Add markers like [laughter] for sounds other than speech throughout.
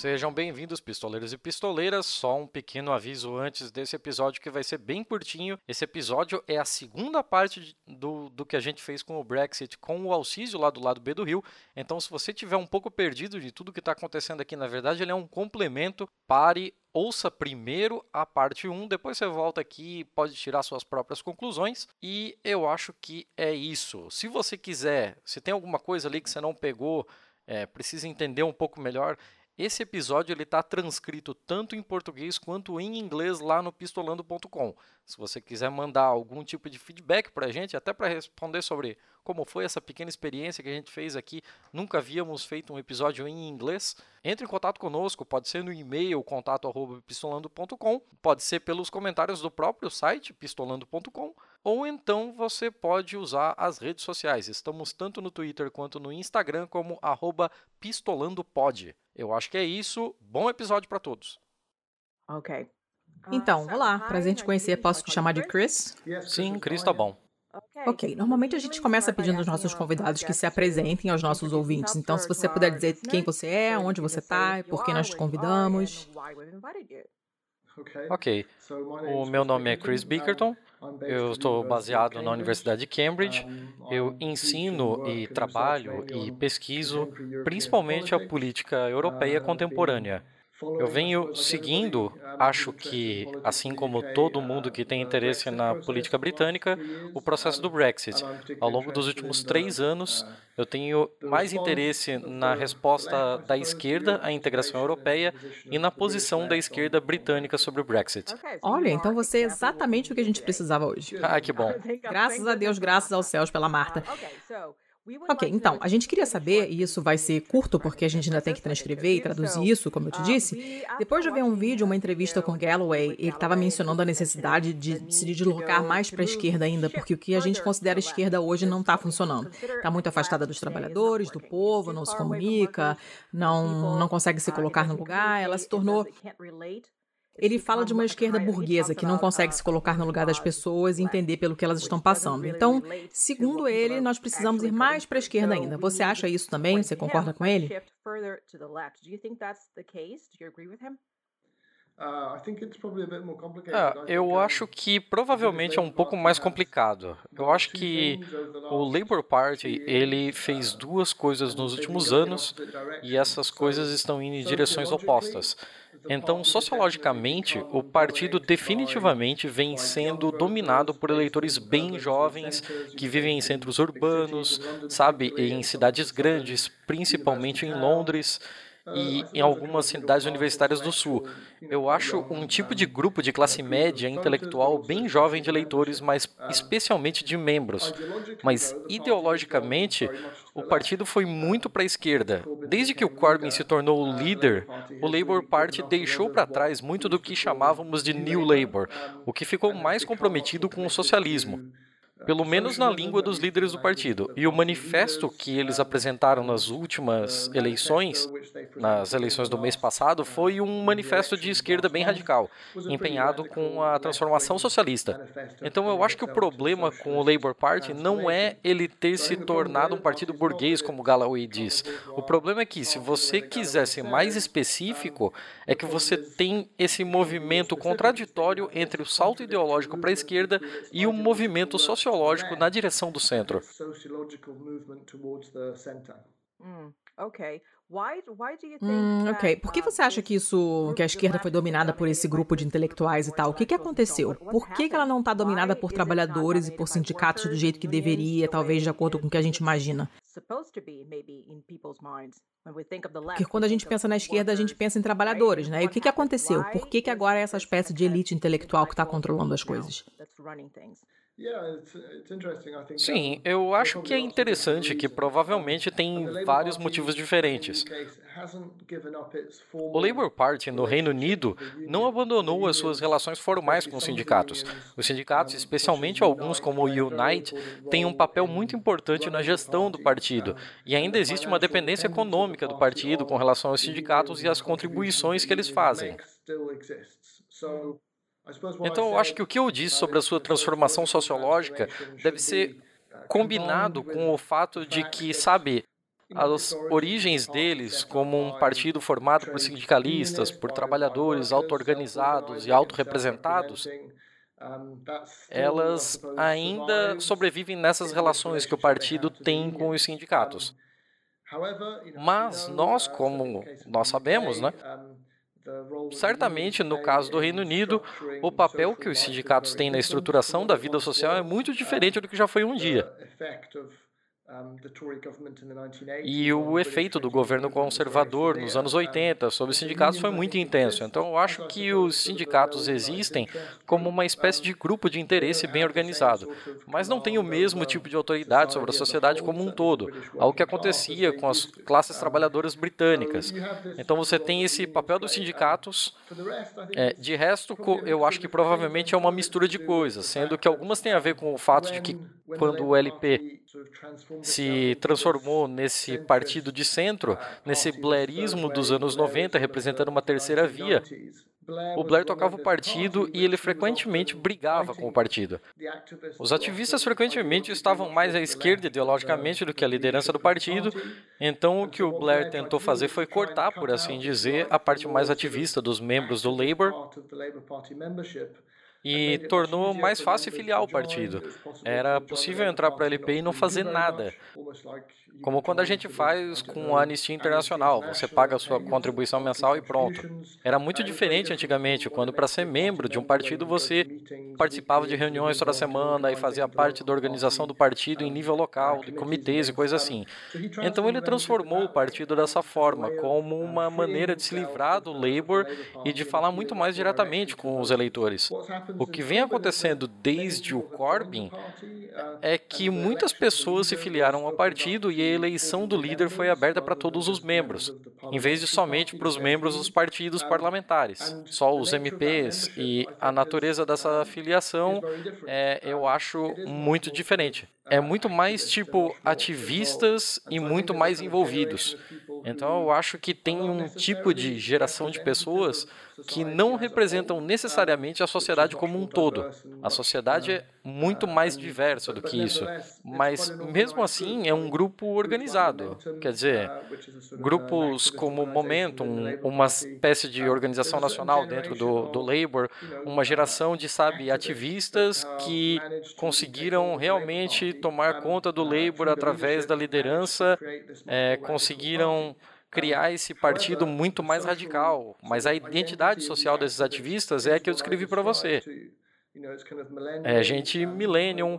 Sejam bem-vindos, pistoleiros e pistoleiras. Só um pequeno aviso antes desse episódio que vai ser bem curtinho. Esse episódio é a segunda parte do, do que a gente fez com o Brexit, com o Alcísio lá do lado B do Rio. Então, se você tiver um pouco perdido de tudo que está acontecendo aqui, na verdade, ele é um complemento. Pare, ouça primeiro a parte 1, depois você volta aqui e pode tirar suas próprias conclusões. E eu acho que é isso. Se você quiser, se tem alguma coisa ali que você não pegou, é, precisa entender um pouco melhor, esse episódio ele está transcrito tanto em português quanto em inglês lá no pistolando.com. Se você quiser mandar algum tipo de feedback para a gente, até para responder sobre como foi essa pequena experiência que a gente fez aqui, nunca havíamos feito um episódio em inglês, entre em contato conosco, pode ser no e-mail contato@pistolando.com, pode ser pelos comentários do próprio site pistolando.com, ou então você pode usar as redes sociais. Estamos tanto no Twitter quanto no Instagram como @pistolandopod. Eu acho que é isso. Bom episódio para todos. Ok. Então, olá, prazer em te conhecer. Posso te chamar de Chris? Sim, Chris tá bom. Ok, normalmente a gente começa pedindo aos nossos convidados que se apresentem aos nossos ouvintes. Então, se você puder dizer quem você é, onde você está, por que nós te convidamos. Ok, o meu nome é Chris Bickerton. Eu estou baseado na Universidade de Cambridge. Eu ensino e trabalho e pesquiso principalmente a política europeia contemporânea. Eu venho seguindo, acho que, assim como todo mundo que tem interesse na política britânica, o processo do Brexit. Ao longo dos últimos três anos, eu tenho mais interesse na resposta da esquerda à integração europeia e na posição da esquerda britânica sobre o Brexit. Olha, então você é exatamente o que a gente precisava hoje. Ah, que bom. [laughs] Graças a Deus, graças aos céus pela Marta. Ok, então, a gente queria saber, e isso vai ser curto porque a gente ainda tem que transcrever e traduzir isso, como eu te disse. Depois de ver um vídeo, uma entrevista com Galloway, ele estava mencionando a necessidade de se deslocar mais para a esquerda ainda, porque o que a gente considera esquerda hoje não está funcionando. Está muito afastada dos trabalhadores, do povo, não se comunica, não, não consegue se colocar no lugar, ela se tornou ele fala de uma esquerda burguesa que não consegue se colocar no lugar das pessoas e entender pelo que elas estão passando. Então, segundo ele, nós precisamos ir mais para a esquerda ainda. Você acha isso também? Você concorda com ele? Ah, eu acho que provavelmente é um pouco mais complicado. Eu acho que o Labour Party ele fez duas coisas nos últimos anos e essas coisas estão indo em direções opostas. Então, sociologicamente, o partido definitivamente vem sendo dominado por eleitores bem jovens que vivem em centros urbanos, sabe, em cidades grandes, principalmente em Londres e em algumas cidades universitárias do Sul. Eu acho um tipo de grupo de classe média intelectual bem jovem de eleitores, mas especialmente de membros. Mas ideologicamente, o partido foi muito para a esquerda. Desde que o Corbyn se tornou o líder, o Labour Party deixou para trás muito do que chamávamos de New Labour, o que ficou mais comprometido com o socialismo pelo menos na língua dos líderes do partido. E o manifesto que eles apresentaram nas últimas eleições, nas eleições do mês passado, foi um manifesto de esquerda bem radical, empenhado com a transformação socialista. Então eu acho que o problema com o Labour Party não é ele ter se tornado um partido burguês, como Galloway diz. O problema é que, se você quiser ser mais específico, é que você tem esse movimento contraditório entre o salto ideológico para a esquerda e o movimento social sociológico na direção do centro. Hum, ok. Por que você acha que isso, que a esquerda foi dominada por esse grupo de intelectuais e tal? O que, que aconteceu? Por que, que ela não está dominada por trabalhadores e por sindicatos do jeito que deveria, talvez de acordo com o que a gente imagina? Porque quando a gente pensa na esquerda, a gente pensa em trabalhadores, né? E o que, que aconteceu? Por que, que agora é essa espécie de elite intelectual que está controlando as coisas? Sim, eu acho que é interessante que provavelmente tem vários motivos diferentes. O Labour Party no Reino Unido não abandonou as suas relações formais com os sindicatos. Os sindicatos, especialmente alguns como o Unite, têm um papel muito importante na gestão do partido, e ainda existe uma dependência econômica do partido com relação aos sindicatos e às contribuições que eles fazem. Então, eu acho que o que eu disse sobre a sua transformação sociológica deve ser combinado com o fato de que, sabe, as origens deles como um partido formado por sindicalistas, por trabalhadores auto-organizados e autorrepresentados, elas ainda sobrevivem nessas relações que o partido tem com os sindicatos. Mas nós, como nós sabemos, né, Certamente, no caso do Reino Unido, o papel que os sindicatos têm na estruturação da vida social é muito diferente do que já foi um dia. E o efeito do governo conservador nos anos 80 sobre os sindicatos foi muito intenso. Então, eu acho que os sindicatos existem como uma espécie de grupo de interesse bem organizado, mas não tem o mesmo tipo de autoridade sobre a sociedade como um todo, algo que acontecia com as classes trabalhadoras britânicas. Então, você tem esse papel dos sindicatos. É, de resto, eu acho que provavelmente é uma mistura de coisas, sendo que algumas têm a ver com o fato de que quando o LP se transformou nesse partido de centro, nesse blairismo dos anos 90, representando uma terceira via. O Blair tocava o partido e ele frequentemente brigava com o partido. Os ativistas frequentemente estavam mais à esquerda ideologicamente do que a liderança do partido, então o que o Blair tentou fazer foi cortar, por assim dizer, a parte mais ativista dos membros do Labour e tornou mais fácil filiar o partido. Era possível entrar para o LP e não fazer nada, como quando a gente faz com a Anistia Internacional, você paga a sua contribuição mensal e pronto. Era muito diferente antigamente, quando para ser membro de um partido você participava de reuniões toda semana e fazia parte da organização do partido em nível local, de comitês e coisas assim. Então ele transformou o partido dessa forma, como uma maneira de se livrar do Labour e de falar muito mais diretamente com os eleitores. O que vem acontecendo desde o Corbyn é que muitas pessoas se filiaram ao partido e a eleição do líder foi aberta para todos os membros, em vez de somente para os membros dos partidos parlamentares. Só os MPs e a natureza dessa filiação é, eu acho muito diferente. É muito mais tipo ativistas e muito mais envolvidos. Então eu acho que tem um tipo de geração de pessoas que não representam necessariamente a sociedade como um todo. A sociedade é muito mais diversa do que isso, mas mesmo assim é um grupo organizado. Quer dizer, grupos como Momentum, uma espécie de organização nacional dentro do, do Labour, uma geração de, sabe, ativistas que conseguiram realmente tomar conta do Labour através da liderança, é, conseguiram criar esse partido muito mais radical. Mas a identidade social desses ativistas é a que eu descrevi para você. É gente millennium,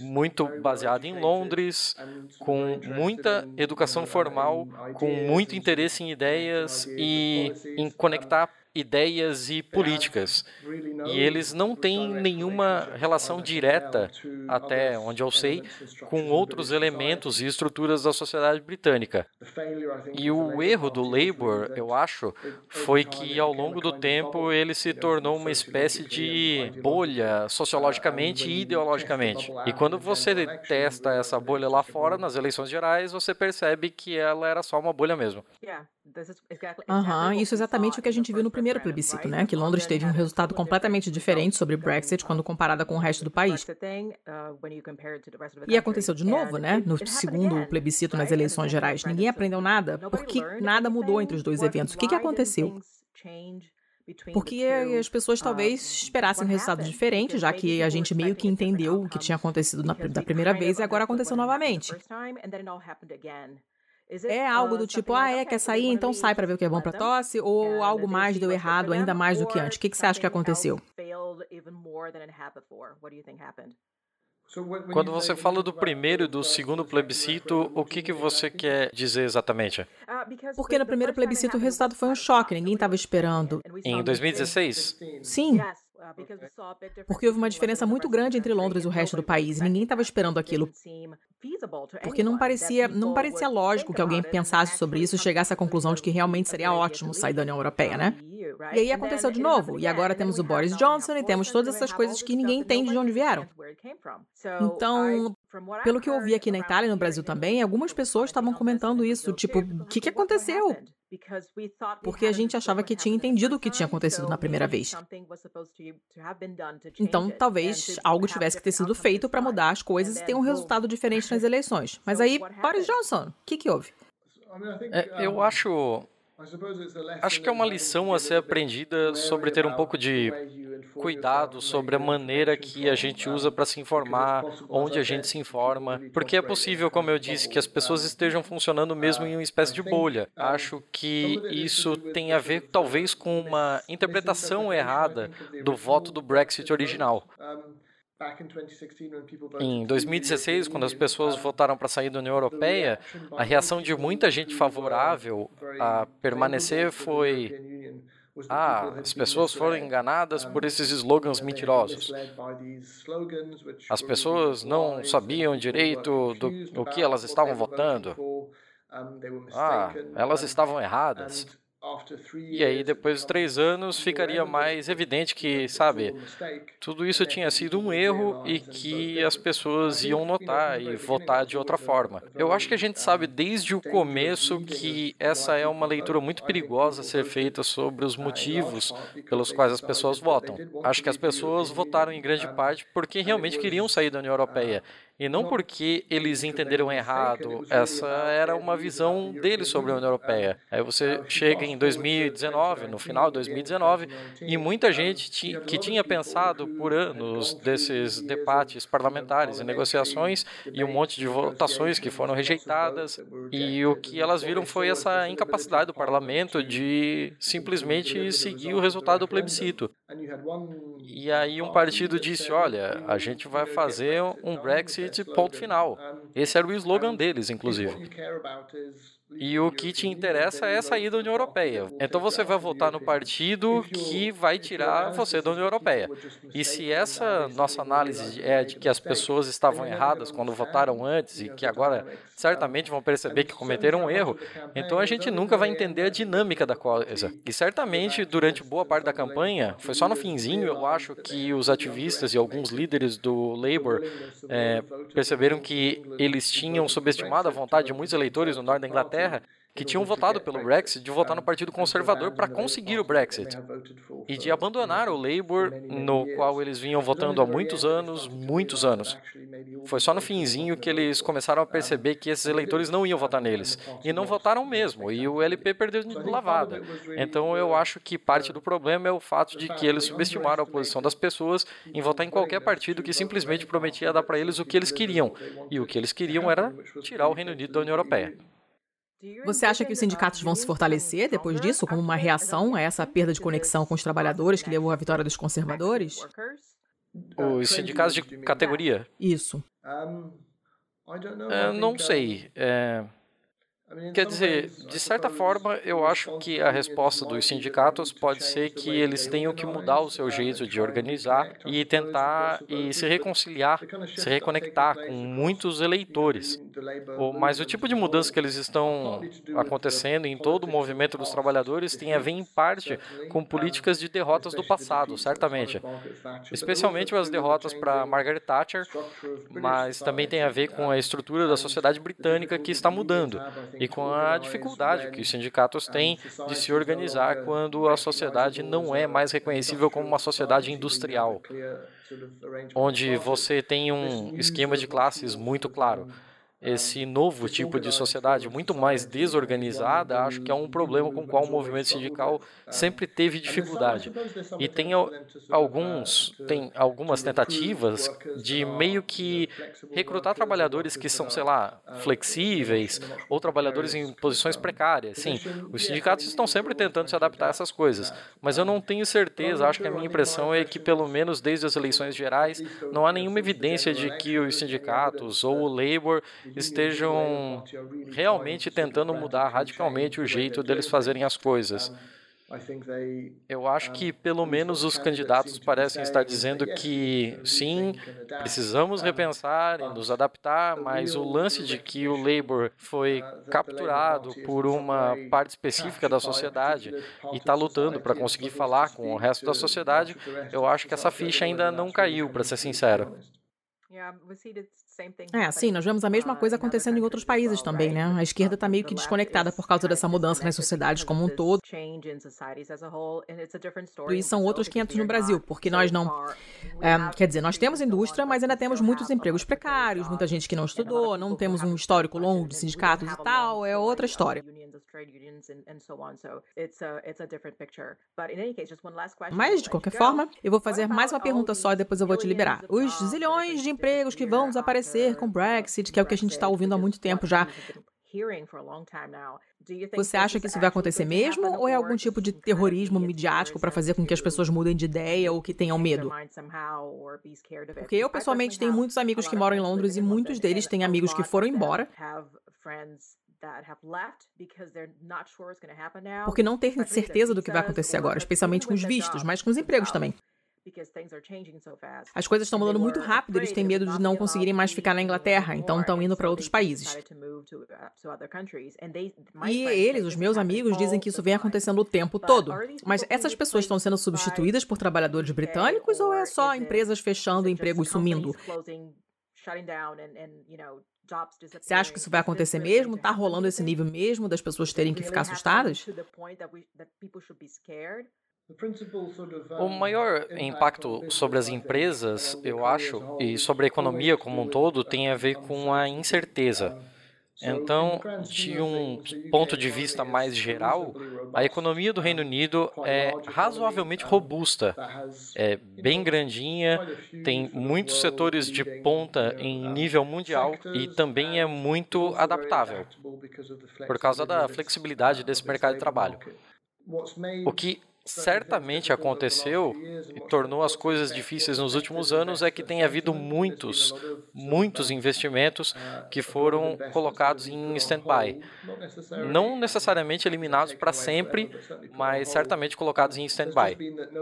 muito baseada em Londres, com muita educação formal, com muito interesse em ideias e em conectar ideias e políticas. E eles não têm nenhuma relação direta, até onde eu sei, com outros elementos e estruturas da sociedade britânica. E o erro do Labour, eu acho, foi que ao longo do tempo ele se tornou uma espécie de bolha sociologicamente e ideologicamente. E quando você testa essa bolha lá fora, nas eleições gerais, você percebe que ela era só uma bolha mesmo. Uhum, isso é exatamente o que a gente viu no primeiro plebiscito, né? Que Londres teve um resultado completamente diferente sobre Brexit quando comparada com o resto do país. E aconteceu de novo, né? No segundo plebiscito nas eleições gerais. Ninguém aprendeu nada porque nada mudou entre os dois eventos. O que, que aconteceu? Porque as pessoas talvez esperassem um resultado diferente, já que a gente meio que entendeu o que tinha acontecido na, da primeira vez e agora aconteceu novamente. É algo do tipo, ah, é, quer sair, então sai para ver o que é bom para tosse, ou algo mais deu errado, ainda mais do que antes. O que, que você acha que aconteceu? Quando você fala do primeiro e do segundo plebiscito, o que, que você quer dizer exatamente? Porque no primeiro plebiscito o resultado foi um choque, ninguém estava esperando. Em 2016? Sim. Porque houve uma diferença muito grande entre Londres e o resto do país, ninguém estava esperando aquilo. Porque não parecia, não parecia lógico que alguém pensasse sobre isso e chegasse à conclusão de que realmente seria ótimo sair da União Europeia, né? E aí aconteceu de novo, e agora temos o Boris Johnson e temos todas essas coisas que ninguém entende de onde vieram. Então, pelo que eu ouvi aqui na Itália e no Brasil também, algumas pessoas estavam comentando isso, tipo, o que, que aconteceu? Porque a gente achava que tinha entendido o que tinha acontecido na primeira vez. Então, talvez algo tivesse que ter sido feito para mudar as coisas e ter um resultado diferente nas [laughs] eleições. Mas aí, Boris Johnson, o que, que houve? É, eu acho Acho que é uma lição a ser aprendida sobre ter um pouco de cuidado sobre a maneira que a gente usa para se informar, onde a gente se informa, porque é possível, como eu disse, que as pessoas estejam funcionando mesmo em uma espécie de bolha. Acho que isso tem a ver, talvez, com uma interpretação errada do voto do Brexit original. Em 2016, quando as pessoas votaram para sair da União Europeia, a reação de muita gente favorável a permanecer foi: ah, as pessoas foram enganadas por esses slogans mentirosos. As pessoas não sabiam direito do, do que elas estavam votando. Ah, elas estavam erradas. E aí, depois de três anos, ficaria mais evidente que, sabe, tudo isso tinha sido um erro e que as pessoas iam notar e votar de outra forma. Eu acho que a gente sabe desde o começo que essa é uma leitura muito perigosa a ser feita sobre os motivos pelos quais as pessoas votam. Acho que as pessoas votaram em grande parte porque realmente queriam sair da União Europeia e não porque eles entenderam errado, essa era uma visão deles sobre a União Europeia. Aí você chega em 2019, no final de 2019, e muita gente que tinha pensado por anos desses debates parlamentares e negociações e um monte de votações que foram rejeitadas, e o que elas viram foi essa incapacidade do parlamento de simplesmente seguir o resultado do plebiscito. E aí um partido disse: olha, a gente vai fazer um Brexit ponto final. Esse era o slogan deles, inclusive. E o que te interessa é sair da União Europeia. Então você vai votar no partido que vai tirar você da União Europeia. E se essa nossa análise é de que as pessoas estavam erradas quando votaram antes e que agora certamente vão perceber que cometeram um erro, então a gente nunca vai entender a dinâmica da coisa. E certamente durante boa parte da campanha, foi só no finzinho, eu acho que os ativistas e alguns líderes do Labour é, perceberam que eles tinham subestimado a vontade de muitos eleitores no norte da Inglaterra Inglaterra que tinham votado pelo Brexit. De votar no Partido Conservador para conseguir o Brexit. e de abandonar o Labour, no qual eles vinham votando há muitos anos, muitos anos. Foi só no finzinho que eles começaram a perceber que esses eleitores não iam votar neles. e não votaram mesmo e o LP perdeu de lavada. Então eu acho que parte do problema é o fato de que eles subestimaram a posição das pessoas em votar em qualquer partido que simplesmente prometia dar para eles o que eles queriam. e o que eles queriam era tirar o Reino Unido da União Europeia. Você acha que os sindicatos vão se fortalecer depois disso, como uma reação a essa perda de conexão com os trabalhadores que levou à vitória dos conservadores? Os sindicatos de categoria? Isso. É, não sei. É, Quer dizer, de certa forma, eu acho que a resposta dos sindicatos pode ser que eles tenham que mudar o seu jeito de organizar e tentar e se reconciliar, se reconectar com muitos eleitores. Mas o tipo de mudança que eles estão acontecendo em todo o movimento dos trabalhadores tem a ver, em parte, com políticas de derrotas do passado, certamente. Especialmente as derrotas para Margaret Thatcher, mas também tem a ver com a estrutura da sociedade britânica que está mudando e com a dificuldade que os sindicatos têm de se organizar quando a sociedade não é mais reconhecível como uma sociedade industrial, onde você tem um esquema de classes muito claro esse novo tipo de sociedade muito mais desorganizada, acho que é um problema com o qual o movimento sindical sempre teve dificuldade. E tem alguns, tem algumas tentativas de meio que recrutar trabalhadores que são, sei lá, flexíveis ou trabalhadores em posições precárias. Sim, os sindicatos estão sempre tentando se adaptar a essas coisas, mas eu não tenho certeza, acho que a minha impressão é que pelo menos desde as eleições gerais não há nenhuma evidência de que os sindicatos ou o labor estejam realmente tentando mudar radicalmente o jeito deles fazerem as coisas. Eu acho que, pelo menos, os candidatos parecem estar dizendo que sim, precisamos repensar e nos adaptar, mas o lance de que o Labour foi capturado por uma parte específica da sociedade e está lutando para conseguir falar com o resto da sociedade, eu acho que essa ficha ainda não caiu, para ser sincero. É, sim, nós vemos a mesma coisa acontecendo em outros países também, né? A esquerda está meio que desconectada por causa dessa mudança nas sociedades como um todo. E são outros 500 no Brasil, porque nós não. É, quer dizer, nós temos indústria, mas ainda temos muitos empregos precários, muita gente que não estudou, não temos um histórico longo de sindicatos e tal, é outra história. Mas, de qualquer forma, eu vou fazer mais uma pergunta só e depois eu vou te liberar. Os zilhões de empregos que vão desaparecer com o Brexit, que é o que a gente está ouvindo há muito tempo já. Você acha que isso vai acontecer mesmo ou é algum tipo de terrorismo midiático para fazer com que as pessoas mudem de ideia ou que tenham medo? Porque eu pessoalmente tenho muitos amigos que moram em Londres e muitos deles têm amigos que foram embora porque não têm certeza do que vai acontecer agora, especialmente com os vistos, mas com os empregos também. As coisas estão mudando muito rápido, eles têm medo de não conseguirem mais ficar na Inglaterra, então estão indo para outros países. E eles, os meus amigos, dizem que isso vem acontecendo o tempo todo. Mas essas pessoas estão sendo substituídas por trabalhadores britânicos ou é só empresas fechando e empregos sumindo? Você acha que isso vai acontecer mesmo? Está rolando esse nível mesmo das pessoas terem que ficar assustadas? O maior impacto sobre as empresas, eu acho, e sobre a economia como um todo, tem a ver com a incerteza. Então, de um ponto de vista mais geral, a economia do Reino Unido é razoavelmente robusta, é bem grandinha, tem muitos setores de ponta em nível mundial e também é muito adaptável por causa da flexibilidade desse mercado de trabalho. O que certamente aconteceu e tornou as coisas difíceis nos últimos anos é que tem havido muitos, muitos investimentos que foram colocados em stand-by. Não necessariamente eliminados para sempre, mas certamente colocados em stand-by.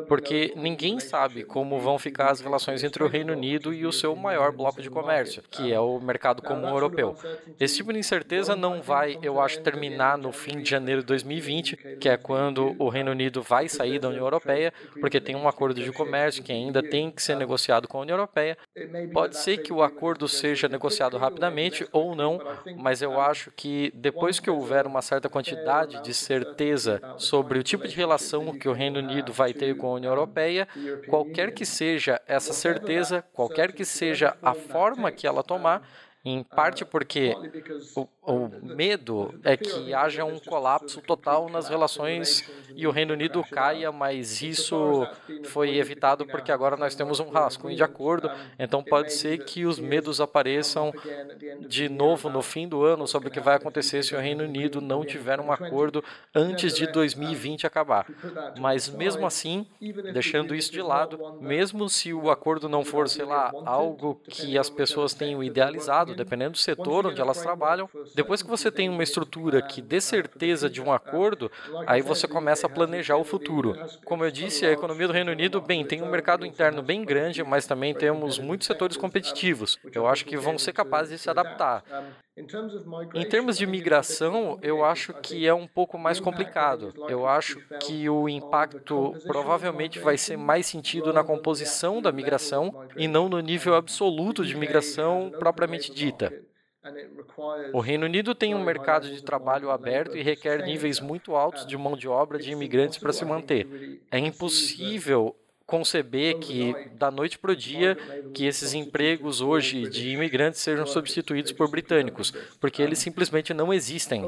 Porque ninguém sabe como vão ficar as relações entre o Reino Unido e o seu maior bloco de comércio, que é o mercado comum europeu. Esse tipo de incerteza não vai, eu acho, terminar no fim de janeiro de 2020, que é quando o Reino Unido vai sair da União Europeia, porque tem um acordo de comércio que ainda tem que ser negociado com a União Europeia. Pode ser que o acordo seja negociado rapidamente ou não, mas eu acho que depois que houver uma certa quantidade de certeza sobre o tipo de relação que o Reino Unido vai ter com a União Europeia, qualquer que seja essa certeza, qualquer que seja a forma que ela tomar, em parte porque o, o, medo é que haja um colapso total nas relações e o Reino Unido caia, mas isso foi evitado porque agora nós temos um rascunho de acordo, então pode ser que os medos apareçam de novo no fim do ano sobre o que vai acontecer se o Reino Unido não tiver um acordo antes de 2020 acabar. Mas mesmo assim, deixando isso de lado, mesmo se o acordo não for, sei lá, algo que as pessoas tenham idealizado, dependendo do setor onde elas trabalham. Depois que você tem uma estrutura que dê certeza de um acordo, aí você começa a planejar o futuro. Como eu disse, a economia do Reino Unido, bem, tem um mercado interno bem grande, mas também temos muitos setores competitivos. Eu acho que vão ser capazes de se adaptar. Em termos de migração, eu acho que é um pouco mais complicado. Eu acho que o impacto provavelmente vai ser mais sentido na composição da migração e não no nível absoluto de migração propriamente O Reino Unido tem um mercado de trabalho aberto e requer níveis muito altos de mão de obra de imigrantes para se manter. É impossível conceber que da noite para o dia que esses empregos hoje de imigrantes sejam substituídos por britânicos, porque eles simplesmente não existem.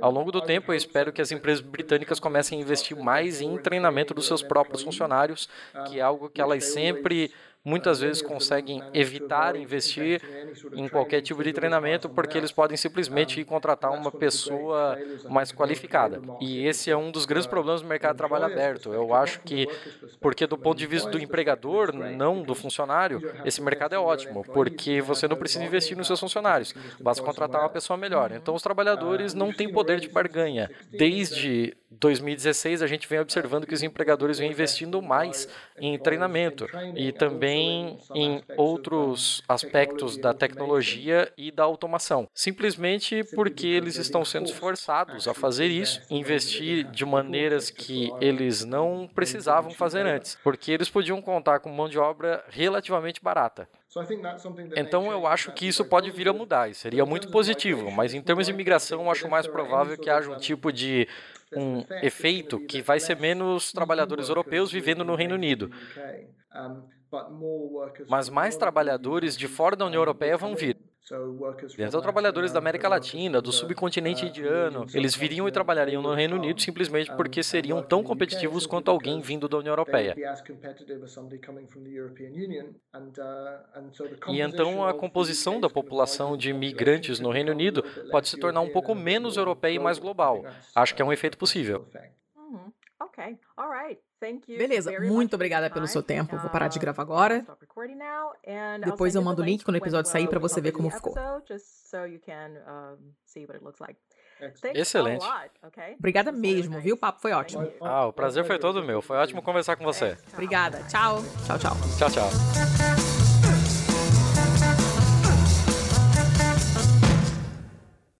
Ao longo do tempo, eu espero que as empresas britânicas comecem a investir mais em treinamento dos seus próprios funcionários, que é algo que elas sempre muitas vezes conseguem evitar investir em qualquer tipo de treinamento porque eles podem simplesmente ir contratar uma pessoa mais qualificada. E esse é um dos grandes problemas do mercado de trabalho aberto. Eu acho que, porque do ponto de vista do empregador, não do funcionário, esse mercado é ótimo, porque você não precisa investir nos seus funcionários, basta contratar uma pessoa melhor. Então, os trabalhadores não têm poder de barganha, desde 2016 a gente vem observando que os empregadores vêm investindo mais em treinamento e também em outros aspectos da tecnologia e da automação, simplesmente porque eles estão sendo forçados a fazer isso, investir de maneiras que eles não precisavam fazer antes, porque eles podiam contar com mão de obra relativamente barata. Então eu acho que isso pode vir a mudar, e seria muito positivo, mas em termos de imigração eu acho mais provável que haja um tipo de um efeito que vai ser menos trabalhadores europeus vivendo no Reino Unido. Mas mais trabalhadores de fora da União Europeia vão vir. Então, trabalhadores da América Latina, do subcontinente indiano, eles viriam e trabalhariam no Reino Unido simplesmente porque seriam tão competitivos quanto alguém vindo da União Europeia. E então a composição da população de imigrantes no Reino Unido pode se tornar um pouco menos europeia e mais global. Acho que é um efeito possível. Uhum. Beleza, muito obrigada pelo seu tempo. Vou parar de gravar agora. Depois eu mando o link quando o episódio sair para você ver como ficou. Excelente. Obrigada mesmo, viu? O papo foi ótimo. Ah, o prazer foi todo meu. Foi ótimo conversar com você. Obrigada. Tchau. Tchau, tchau. Tchau, tchau.